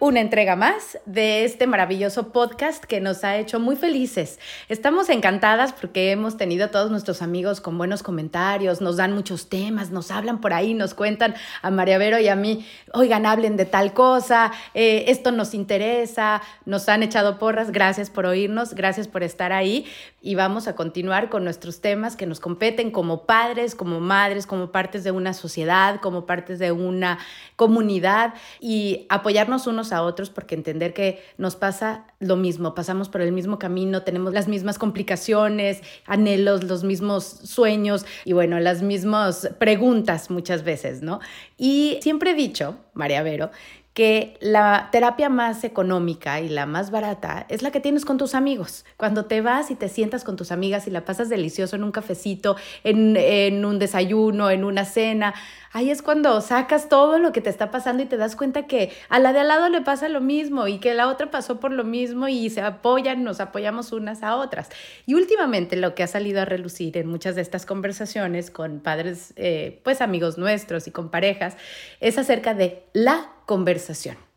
una entrega más de este maravilloso podcast que nos ha hecho muy felices. Estamos encantadas porque hemos tenido a todos nuestros amigos con buenos comentarios, nos dan muchos temas, nos hablan por ahí, nos cuentan a María Vero y a mí, oigan, hablen de tal cosa, eh, esto nos interesa, nos han echado porras, gracias por oírnos, gracias por estar ahí y vamos a continuar con nuestros temas que nos competen como padres, como madres, como partes de una sociedad, como partes de una comunidad y apoyarnos unos a otros porque entender que nos pasa lo mismo, pasamos por el mismo camino, tenemos las mismas complicaciones, anhelos, los mismos sueños y bueno, las mismas preguntas muchas veces, ¿no? Y siempre he dicho, María Vero, que la terapia más económica y la más barata es la que tienes con tus amigos. Cuando te vas y te sientas con tus amigas y la pasas delicioso en un cafecito, en, en un desayuno, en una cena, ahí es cuando sacas todo lo que te está pasando y te das cuenta que a la de al lado le pasa lo mismo y que la otra pasó por lo mismo y se apoyan, nos apoyamos unas a otras. Y últimamente lo que ha salido a relucir en muchas de estas conversaciones con padres, eh, pues amigos nuestros y con parejas, es acerca de la conversación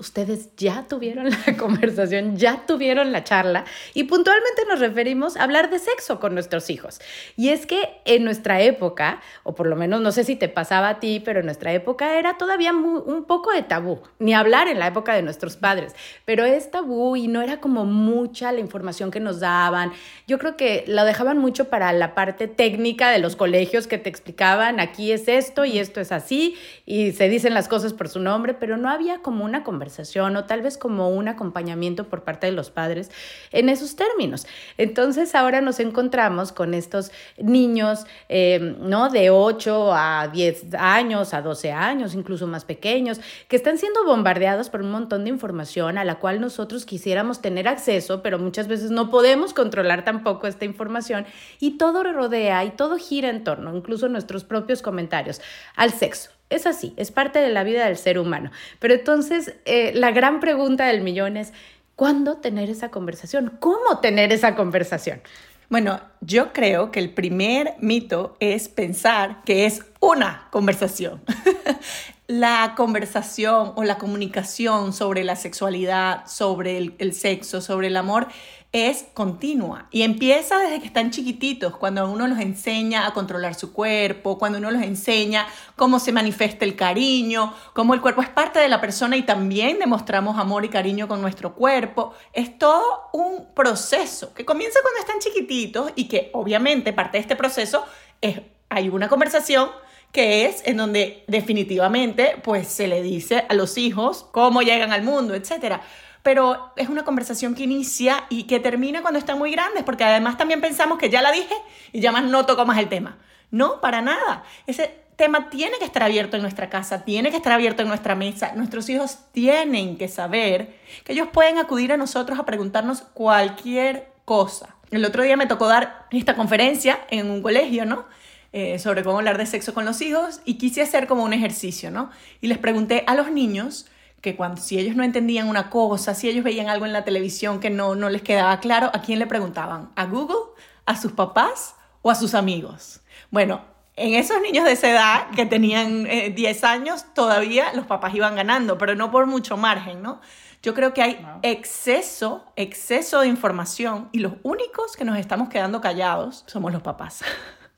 ustedes ya tuvieron la conversación, ya tuvieron la charla y puntualmente nos referimos a hablar de sexo con nuestros hijos. Y es que en nuestra época, o por lo menos no sé si te pasaba a ti, pero en nuestra época era todavía un poco de tabú, ni hablar en la época de nuestros padres, pero es tabú y no era como mucha la información que nos daban. Yo creo que lo dejaban mucho para la parte técnica de los colegios que te explicaban, aquí es esto y esto es así y se dicen las cosas por su nombre, pero no había como una conversación o tal vez como un acompañamiento por parte de los padres en esos términos. Entonces ahora nos encontramos con estos niños, em, ¿no? De 8 a 10 años, a 12 años, incluso más pequeños, que están siendo bombardeados por un montón de información a la cual nosotros quisiéramos tener acceso, pero muchas veces no podemos controlar tampoco esta información y todo rodea y todo gira en torno, incluso nuestros propios comentarios, al sexo es así, es parte de la vida del ser humano. Pero entonces, eh, la gran pregunta del millón es, ¿cuándo tener esa conversación? ¿Cómo tener esa conversación? Bueno, yo creo que el primer mito es pensar que es una conversación. la conversación o la comunicación sobre la sexualidad, sobre el sexo, sobre el amor, es continua y empieza desde que están chiquititos, cuando uno los enseña a controlar su cuerpo, cuando uno los enseña cómo se manifiesta el cariño, cómo el cuerpo es parte de la persona y también demostramos amor y cariño con nuestro cuerpo. Es todo un proceso que comienza cuando están chiquititos y que obviamente parte de este proceso es, hay una conversación que es en donde definitivamente pues se le dice a los hijos cómo llegan al mundo, etcétera pero es una conversación que inicia y que termina cuando están muy grandes, porque además también pensamos que ya la dije y ya más no toco más el tema. No, para nada. Ese tema tiene que estar abierto en nuestra casa, tiene que estar abierto en nuestra mesa. Nuestros hijos tienen que saber que ellos pueden acudir a nosotros a preguntarnos cualquier cosa. El otro día me tocó dar esta conferencia en un colegio, ¿no? Eh, sobre cómo hablar de sexo con los hijos y quise hacer como un ejercicio, ¿no? Y les pregunté a los niños que cuando si ellos no entendían una cosa, si ellos veían algo en la televisión que no, no les quedaba claro, ¿a quién le preguntaban? ¿A Google? ¿A sus papás? ¿O a sus amigos? Bueno, en esos niños de esa edad que tenían 10 eh, años, todavía los papás iban ganando, pero no por mucho margen, ¿no? Yo creo que hay exceso, exceso de información y los únicos que nos estamos quedando callados somos los papás.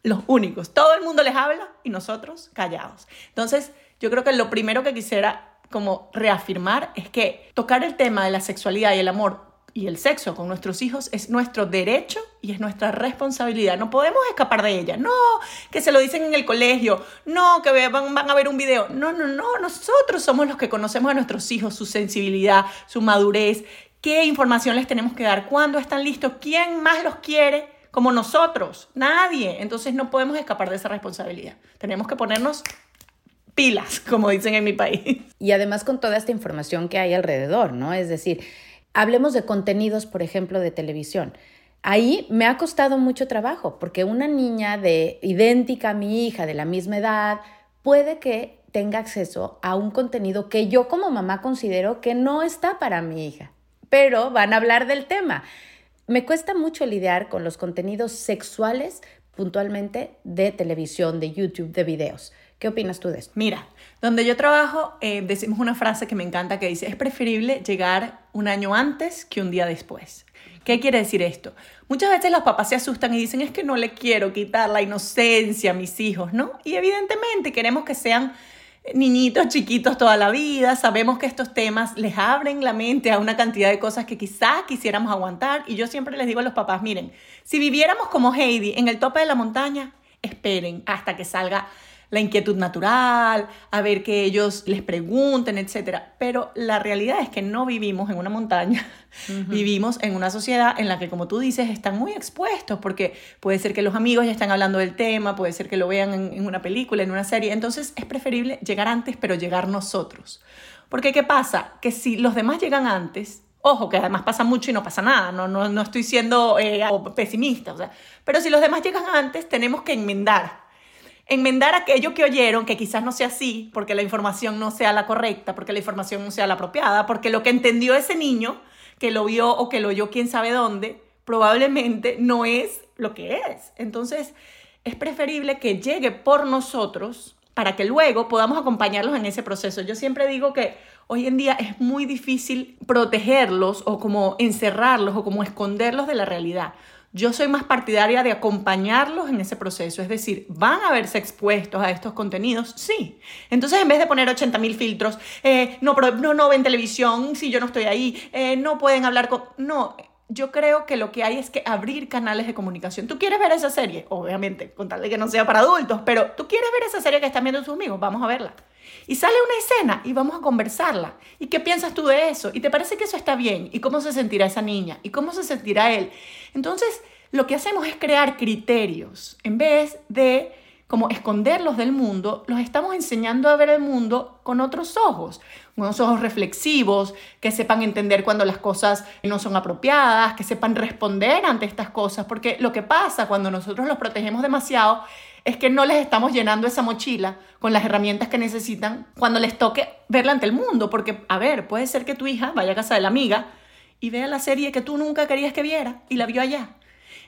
Los únicos. Todo el mundo les habla y nosotros callados. Entonces, yo creo que lo primero que quisiera como reafirmar es que tocar el tema de la sexualidad y el amor y el sexo con nuestros hijos es nuestro derecho y es nuestra responsabilidad. No podemos escapar de ella. No, que se lo dicen en el colegio. No, que van, a ver un video. No, no, no. Nosotros somos los que conocemos a nuestros hijos, su sensibilidad, su madurez, qué información les tenemos que dar, cuándo están listos, quién más los quiere como nosotros. Nadie. Entonces no podemos escapar de esa responsabilidad. Tenemos que ponernos pilas, como dicen en mi país. Y además con toda esta información que hay alrededor, ¿no? Es decir, hablemos de contenidos, por ejemplo, de televisión. Ahí me ha costado mucho trabajo, porque una niña de idéntica a mi hija, de la misma edad, puede que tenga acceso a un contenido que yo como mamá considero que no está para mi hija, pero van a hablar del tema. Me cuesta mucho lidiar con los contenidos sexuales puntualmente de televisión, de YouTube, de videos. ¿Qué opinas tú de esto? Mira, donde yo trabajo eh, decimos una frase que me encanta que dice, es preferible llegar un año antes que un día después. ¿Qué quiere decir esto? Muchas veces los papás se asustan y dicen, es que no le quiero quitar la inocencia a mis hijos, ¿no? Y evidentemente queremos que sean niñitos chiquitos toda la vida, sabemos que estos temas les abren la mente a una cantidad de cosas que quizás quisiéramos aguantar y yo siempre les digo a los papás, miren, si viviéramos como Heidi en el tope de la montaña, esperen hasta que salga la inquietud natural, a ver que ellos les pregunten, etc. Pero la realidad es que no vivimos en una montaña, vivimos en una sociedad en la que, como tú dices, están muy expuestos, porque puede ser que los amigos ya están hablando del tema, puede ser que lo vean en, en una película, en una serie, entonces es preferible llegar antes, pero llegar nosotros. Porque ¿qué pasa? Que si los demás llegan antes, Ojo, que además pasa mucho y no pasa nada, no, no, no estoy siendo eh, pesimista, o sea, pero si los demás llegan antes, tenemos que enmendar enmendar aquello que oyeron, que quizás no sea así, porque la información no sea la correcta, porque la información no sea la apropiada, porque lo que entendió ese niño, que lo vio o que lo oyó quién sabe dónde, probablemente no es lo que es. Entonces, es preferible que llegue por nosotros para que luego podamos acompañarlos en ese proceso. Yo siempre digo que hoy en día es muy difícil protegerlos o como encerrarlos o como esconderlos de la realidad. Yo soy más partidaria de acompañarlos en ese proceso, es decir, ¿van a verse expuestos a estos contenidos? Sí. Entonces, en vez de poner 80 mil filtros, eh, no, no, no ven televisión si yo no estoy ahí, eh, no pueden hablar con... No, yo creo que lo que hay es que abrir canales de comunicación. ¿Tú quieres ver esa serie? Obviamente, con tal de que no sea para adultos, pero ¿tú quieres ver esa serie que están viendo tus amigos? Vamos a verla. Y sale una escena y vamos a conversarla. ¿Y qué piensas tú de eso? ¿Y te parece que eso está bien? ¿Y cómo se sentirá esa niña? ¿Y cómo se sentirá él? Entonces, lo que hacemos es crear criterios. En vez de como esconderlos del mundo, los estamos enseñando a ver el mundo con otros ojos, unos ojos reflexivos, que sepan entender cuando las cosas no son apropiadas, que sepan responder ante estas cosas, porque lo que pasa cuando nosotros los protegemos demasiado es que no les estamos llenando esa mochila con las herramientas que necesitan cuando les toque verla ante el mundo, porque, a ver, puede ser que tu hija vaya a casa de la amiga y vea la serie que tú nunca querías que viera y la vio allá.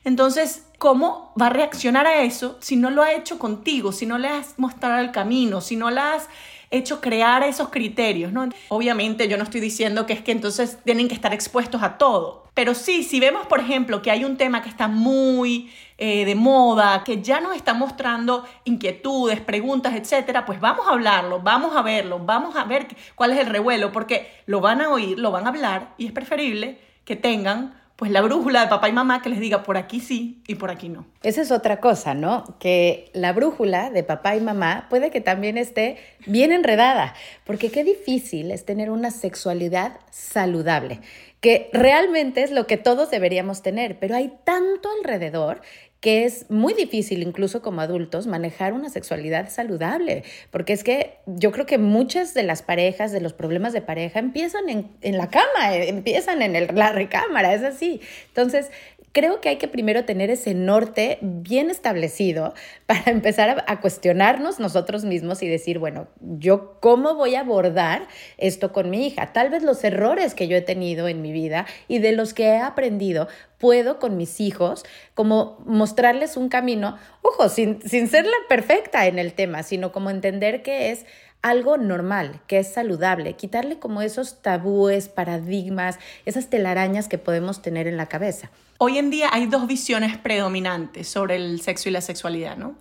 Entonces, ¿cómo va a reaccionar a eso si no lo ha hecho contigo, si no le has mostrado el camino, si no la has hecho crear esos criterios, ¿no? Obviamente yo no estoy diciendo que es que entonces tienen que estar expuestos a todo, pero sí, si vemos, por ejemplo, que hay un tema que está muy eh, de moda, que ya nos está mostrando inquietudes, preguntas, etcétera, pues vamos a hablarlo, vamos a verlo, vamos a ver cuál es el revuelo, porque lo van a oír, lo van a hablar y es preferible que tengan pues la brújula de papá y mamá que les diga por aquí sí y por aquí no. Esa es otra cosa, ¿no? Que la brújula de papá y mamá puede que también esté bien enredada, porque qué difícil es tener una sexualidad saludable, que realmente es lo que todos deberíamos tener, pero hay tanto alrededor que es muy difícil incluso como adultos manejar una sexualidad saludable, porque es que yo creo que muchas de las parejas, de los problemas de pareja, empiezan en, la cama, eh, empiezan en la recámara, es así. Entonces, creo que hay que primero tener ese norte bien establecido para empezar a, cuestionarnos nosotros mismos y decir, bueno, yo cómo voy a abordar esto con mi hija. Tal vez los errores que yo he tenido en mi vida y de los que he aprendido puedo con mis hijos como mostrarles un camino, ojo, sin, sin ser la perfecta en el tema, sino como entender que es algo normal, que es saludable, quitarle como esos tabúes, paradigmas, esas telarañas que podemos tener en la cabeza. Hoy en día hay dos visiones predominantes sobre el sexo y la sexualidad, ¿no?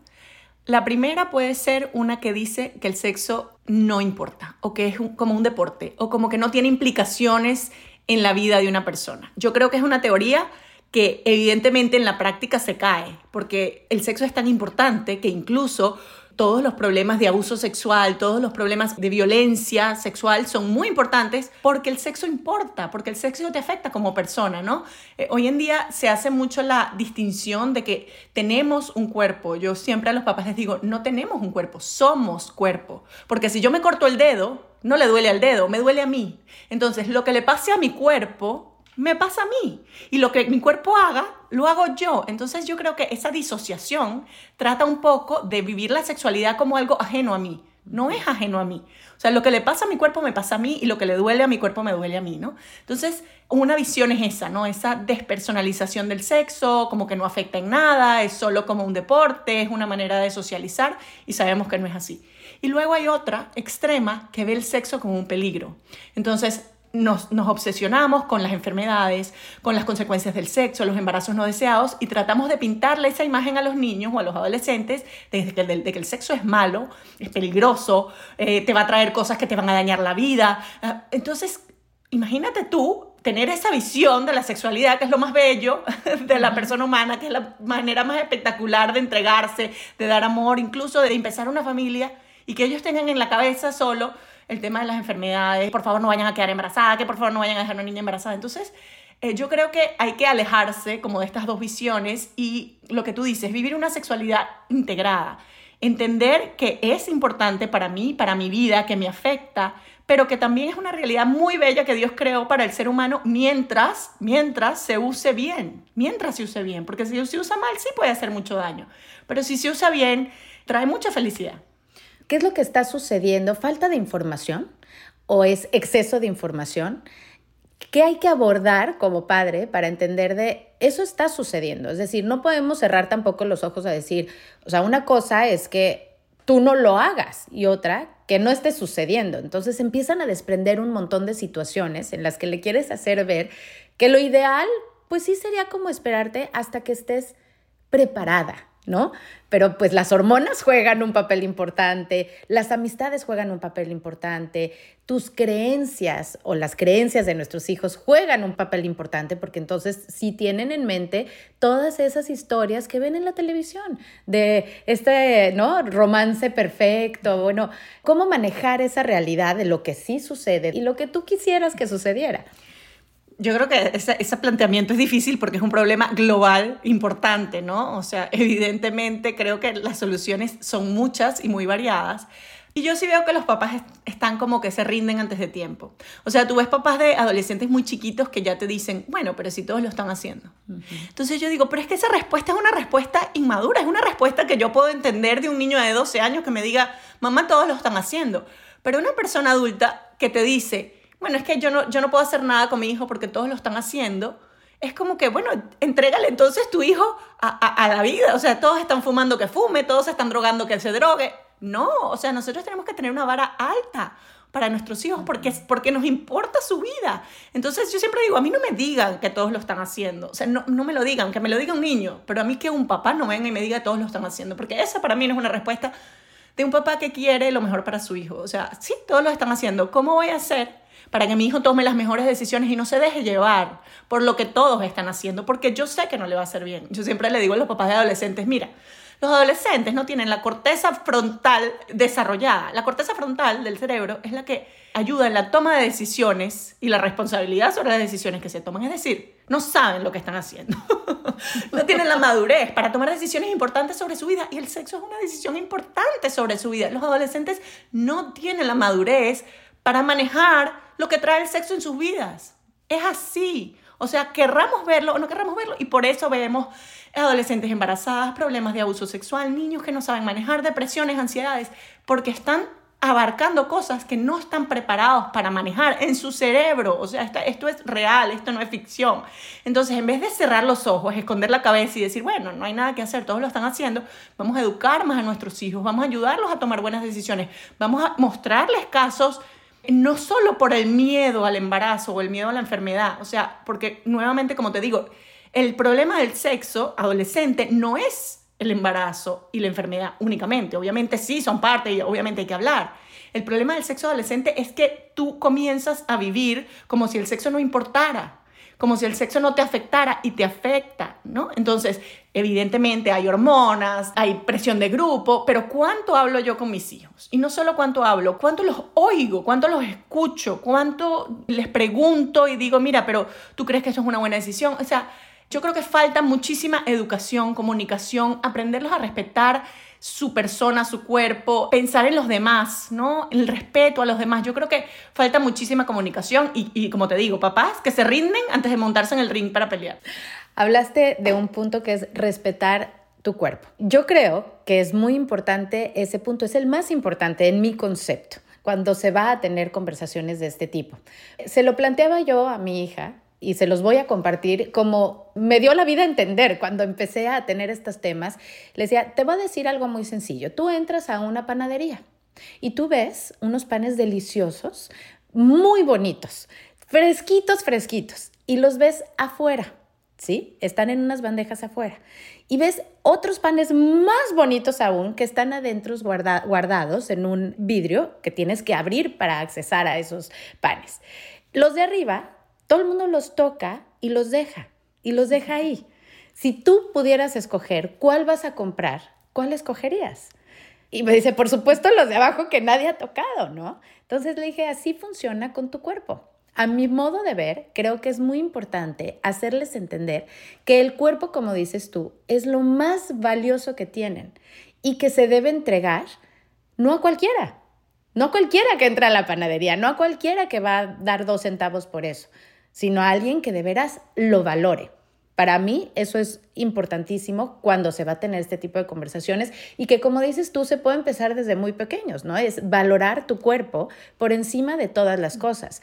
La primera puede ser una que dice que el sexo no importa o que es como un deporte o como que no tiene implicaciones en la vida de una persona. Yo creo que es una teoría que evidentemente en la práctica se cae, porque el sexo es tan importante que incluso todos los problemas de abuso sexual, todos los problemas de violencia sexual son muy importantes porque el sexo importa, porque el sexo te afecta como persona, ¿no? Eh, hoy en día se hace mucho la distinción de que tenemos un cuerpo. Yo siempre a los papás les digo, no tenemos un cuerpo, somos cuerpo. Porque si yo me corto el dedo, no le duele al dedo, me duele a mí. Entonces, lo que le pase a mi cuerpo me pasa a mí. Y lo que mi cuerpo haga, lo hago yo. Entonces yo creo que esa disociación trata un poco de vivir la sexualidad como algo ajeno a mí. no es ajeno a mí. O sea, lo que le pasa a mi cuerpo me pasa a mí y lo que le duele a mi cuerpo me duele a mí, ¿no? Entonces, una visión es esa, ¿no? Esa despersonalización del sexo, como que no afecta en nada, es solo como un deporte, es una manera de socializar y sabemos que no es así. Y luego hay otra extrema que ve el sexo como un peligro. Entonces, nos, obsesionamos con las enfermedades, con las consecuencias del sexo, los embarazos no deseados y tratamos de pintarle esa imagen a los niños o a los adolescentes de que, de, que el sexo es malo, es peligroso, eh, te va a traer cosas que te van a dañar la vida. Ah, entonces, imagínate tú tener esa visión de la sexualidad, que es lo más bello de la persona humana, que es la manera más espectacular de entregarse, de dar amor, incluso de empezar una familia y que ellos tengan en la cabeza solo el tema de las enfermedades, por favor no vayan a quedar embarazadas, que por favor no vayan a dejar una niña embarazada. Entonces, eh, yo creo que hay que alejarse como de estas dos visiones y lo que tú dices, vivir una sexualidad integrada, entender que es importante para mí, para mi vida, que me afecta, pero que también es una realidad muy bella que Dios creó para el ser humano mientras, mientras se use bien, mientras se use bien, porque si se usa mal sí puede hacer mucho daño, pero si se usa bien, trae mucha felicidad. ¿Qué es lo que está sucediendo? ¿Falta de información o es exceso de información? ¿Qué hay que abordar como padre para entender de eso está sucediendo? Es decir, no podemos cerrar tampoco los ojos a decir, o sea, una cosa es que tú no lo hagas y otra que no esté sucediendo. Entonces empiezan a desprender un montón de situaciones en las que le quieres hacer ver que lo ideal, pues sí sería como esperarte hasta que estés preparada, ¿no? Pero pues las hormonas juegan un papel importante, las amistades juegan un papel importante, tus creencias o las creencias de nuestros hijos juegan un papel importante porque entonces sí tienen en mente todas esas historias que ven en la televisión de este, ¿no? Romance perfecto, bueno, cómo manejar esa realidad de lo que sí sucede y lo que tú quisieras que sucediera. Yo creo que ese, ese, planteamiento es difícil porque es un problema global importante, ¿no? O sea, evidentemente creo que las soluciones son muchas y muy variadas. Y yo sí veo que los papás están como que se rinden antes de tiempo. O sea, tú ves papás de adolescentes muy chiquitos que ya te dicen, bueno, pero si todos lo están haciendo. Entonces yo digo, pero es que esa respuesta es una respuesta inmadura, es una respuesta que yo puedo entender de un niño de 12 años que me diga, mamá, todos lo están haciendo. Pero una persona adulta que te dice, bueno, es que yo no, yo no puedo hacer nada con mi hijo porque todos lo están haciendo, es como que, bueno, entrégale entonces tu hijo a, a, la vida. O sea, todos están fumando que fume, todos están drogando que se drogue. No, o sea, nosotros tenemos que tener una vara alta para nuestros hijos porque, porque nos importa su vida. Entonces yo siempre digo, a mí no me digan que todos lo están haciendo, o sea, no, no me lo digan, que me lo diga un niño, pero a mí que un papá no venga y me diga que todos lo están haciendo, porque esa para mí no es una respuesta de un papá que quiere lo mejor para su hijo. O sea, sí, todos lo están haciendo. ¿Cómo voy a hacer para que mi hijo tome las mejores decisiones y no se deje llevar por lo que todos están haciendo? Porque yo sé que no le va a hacer bien. Yo siempre le digo a los papás de adolescentes, mira, los adolescentes no tienen la corteza frontal desarrollada. La corteza frontal del cerebro es la que ayuda en la toma de decisiones y la responsabilidad sobre las decisiones que se toman. Es decir, no saben lo que están haciendo. no tienen la madurez para tomar decisiones importantes sobre su vida. Y el sexo es una decisión importante sobre su vida. Los adolescentes no tienen la madurez para manejar lo que trae el sexo en sus vidas. Es así. O sea, querramos verlo o no querramos verlo. Y por eso vemos adolescentes embarazadas, problemas de abuso sexual, niños que no saben manejar depresiones, ansiedades, porque están abarcando cosas que no están preparados para manejar en su cerebro. O sea, esto es real, esto no es ficción. Entonces, en vez de cerrar los ojos, esconder la cabeza y decir, bueno, no hay nada que hacer, todos lo están haciendo, vamos a educar más a nuestros hijos, vamos a ayudarlos a tomar buenas decisiones, vamos a mostrarles casos no solo por el miedo al embarazo o el miedo a la enfermedad, o sea, porque nuevamente, como te digo, el problema del sexo adolescente no es el embarazo y la enfermedad únicamente. Obviamente sí son parte y obviamente hay que hablar. El problema del sexo adolescente es que tú comienzas a vivir como si el sexo no importara, como si el sexo no te afectara y te afecta, ¿no? Entonces, evidentemente hay hormonas, hay presión de grupo, pero ¿cuánto hablo yo con mis hijos? Y no solo cuánto hablo, cuánto los oigo, cuánto los escucho, cuánto les pregunto y digo, mira, pero ¿tú crees que eso es una buena decisión? O sea, yo creo que falta muchísima educación, comunicación, aprenderlos a respetar su persona, su cuerpo, pensar en los demás, ¿no? El respeto a los demás. Yo creo que falta muchísima comunicación y, y como te digo, papás que se rinden antes de montarse en el ring para pelear. Hablaste de un punto que es respetar tu cuerpo. Yo creo que es muy importante ese punto, es el más importante en mi concepto cuando se va a tener conversaciones de este tipo. Se lo planteaba yo a mi hija y se los voy a compartir como me dio la vida a entender cuando empecé a tener estos temas. Le decía, te voy a decir algo muy sencillo. Tú entras a una panadería y tú ves unos panes deliciosos, muy bonitos, fresquitos, fresquitos, y los ves afuera. ¿Sí? Están en unas bandejas afuera. Y ves otros panes más bonitos aún que están adentro guardados en un vidrio que tienes que abrir para accesar a esos panes. Los de arriba todo el mundo los toca y los deja, y los deja ahí. Si tú pudieras escoger cuál vas a comprar, ¿cuál escogerías? Y me dice, por supuesto, los de abajo que nadie ha tocado, ¿no? Entonces le dije, así funciona con tu cuerpo. A mi modo de ver, creo que es muy importante hacerles entender que el cuerpo, como dices tú, es lo más valioso que tienen y que se debe entregar no a cualquiera, no a cualquiera que entra a la panadería, no a cualquiera que va a dar dos centavos por eso, sino a alguien que de veras lo valore. Para mí eso es importantísimo cuando se va a tener este tipo de conversaciones y que como dices tú se puede empezar desde muy pequeños, ¿no? Es valorar tu cuerpo por encima de todas las cosas.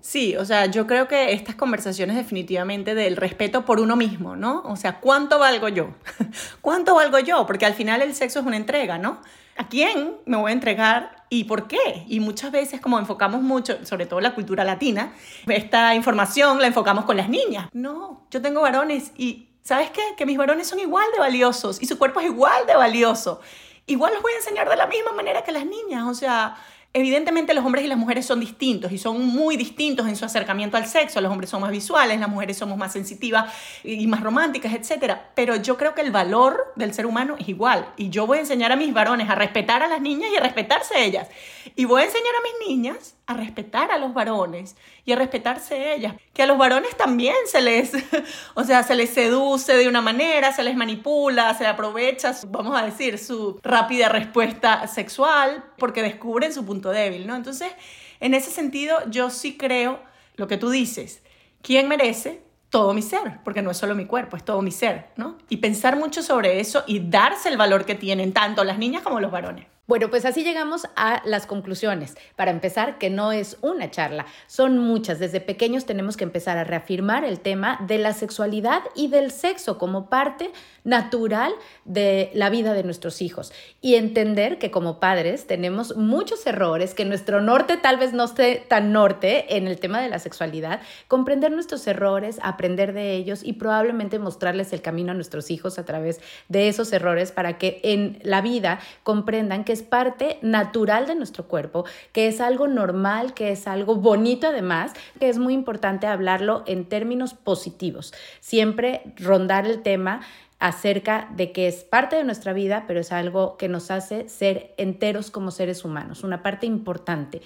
Sí, o sea, yo creo que estas conversaciones definitivamente del respeto por uno mismo, ¿no? O sea, ¿cuánto valgo yo? ¿Cuánto valgo yo? Porque al final el sexo es una entrega, ¿no? ¿A quién me voy a entregar y por qué? Y muchas veces como enfocamos mucho, sobre todo la cultura latina, esta información la enfocamos con las niñas. No, yo tengo varones y ¿sabes qué? Que mis varones son igual de valiosos y su cuerpo es igual de valioso. Igual los voy a enseñar de la misma manera que las niñas, o sea, Evidentemente los hombres y las mujeres son distintos y son muy distintos en su acercamiento al sexo. Los hombres son más visuales, las mujeres somos más sensitivas y más románticas, etc. Pero yo creo que el valor del ser humano es igual. Y yo voy a enseñar a mis varones a respetar a las niñas y a respetarse ellas. Y voy a enseñar a mis niñas a respetar a los varones y a respetarse ellas. Que a los varones también se les, o sea, se les seduce de una manera, se les manipula, se aprovecha, vamos a decir, su rápida respuesta sexual porque descubren su punto débil, ¿no? Entonces, en ese sentido, yo sí creo lo que tú dices. ¿Quién merece? Todo mi ser, porque no es solo mi cuerpo, es todo mi ser, ¿no? Y pensar mucho sobre eso y darse el valor que tienen tanto las niñas como los varones. Bueno, pues así llegamos a las conclusiones. Para empezar, que no es una charla, son muchas. Desde pequeños tenemos que empezar a reafirmar el tema de la sexualidad y del sexo como parte natural de la vida de nuestros hijos y entender que como padres tenemos muchos errores, que nuestro norte tal vez no esté tan norte en el tema de la sexualidad, comprender nuestros errores, aprender de ellos y probablemente mostrarles el camino a nuestros hijos a través de esos errores para que en la vida comprendan que es parte natural de nuestro cuerpo, que es algo normal, que es algo bonito además, que es muy importante hablarlo en términos positivos. Siempre rondar el tema acerca de que es parte de nuestra vida, pero es algo que nos hace ser enteros como seres humanos, una parte importante.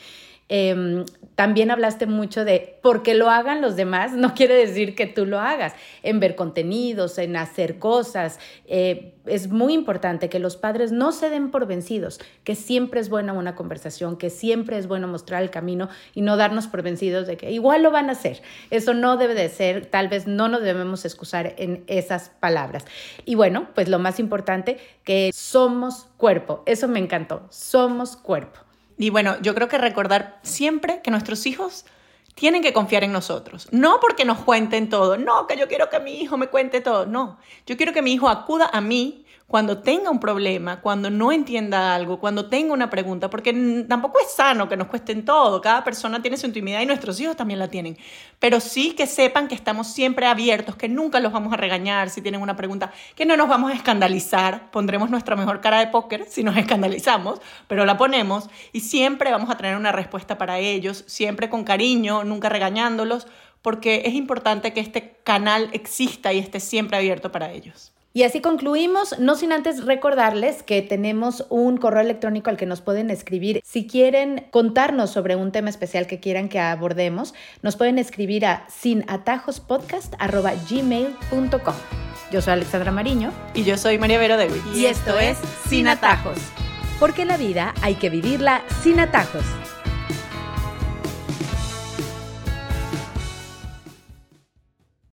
Em, también hablaste mucho de porque lo hagan los demás, no quiere decir que tú lo hagas, en ver contenidos, en hacer cosas. Eh, es muy importante que los padres no se den por vencidos, que siempre es buena una conversación, que siempre es bueno mostrar el camino y no darnos por vencidos de que igual lo van a hacer. Eso no debe de ser, tal vez no nos debemos excusar en esas palabras. Y bueno, pues lo más importante, que somos cuerpo. Eso me encantó, somos cuerpo. Y bueno, yo creo que recordar siempre que nuestros hijos tienen que confiar en nosotros. No porque nos cuenten todo, no, que yo quiero que mi hijo me cuente todo, no. Yo quiero que mi hijo acuda a mí cuando tenga un problema, cuando no entienda algo, cuando tenga una pregunta, porque tampoco es sano que nos cuesten todo, cada persona tiene su intimidad y nuestros hijos también la tienen, pero sí que sepan que estamos siempre abiertos, que nunca los vamos a regañar si tienen una pregunta, que no nos vamos a escandalizar, pondremos nuestra mejor cara de póker si nos escandalizamos, pero la ponemos y siempre vamos a tener una respuesta para ellos, siempre con cariño, nunca regañándolos, porque es importante que este canal exista y esté siempre abierto para ellos. Y así concluimos, no sin antes recordarles que tenemos un correo electrónico al que nos pueden escribir. Si quieren contarnos sobre un tema especial que quieran que abordemos, nos pueden escribir a sinatajospodcast.gmail.com. Yo soy Alexandra Mariño. Y yo soy María Vero Dewitt. Y, esto es Sin Atajos. Porque la vida hay que vivirla sin atajos.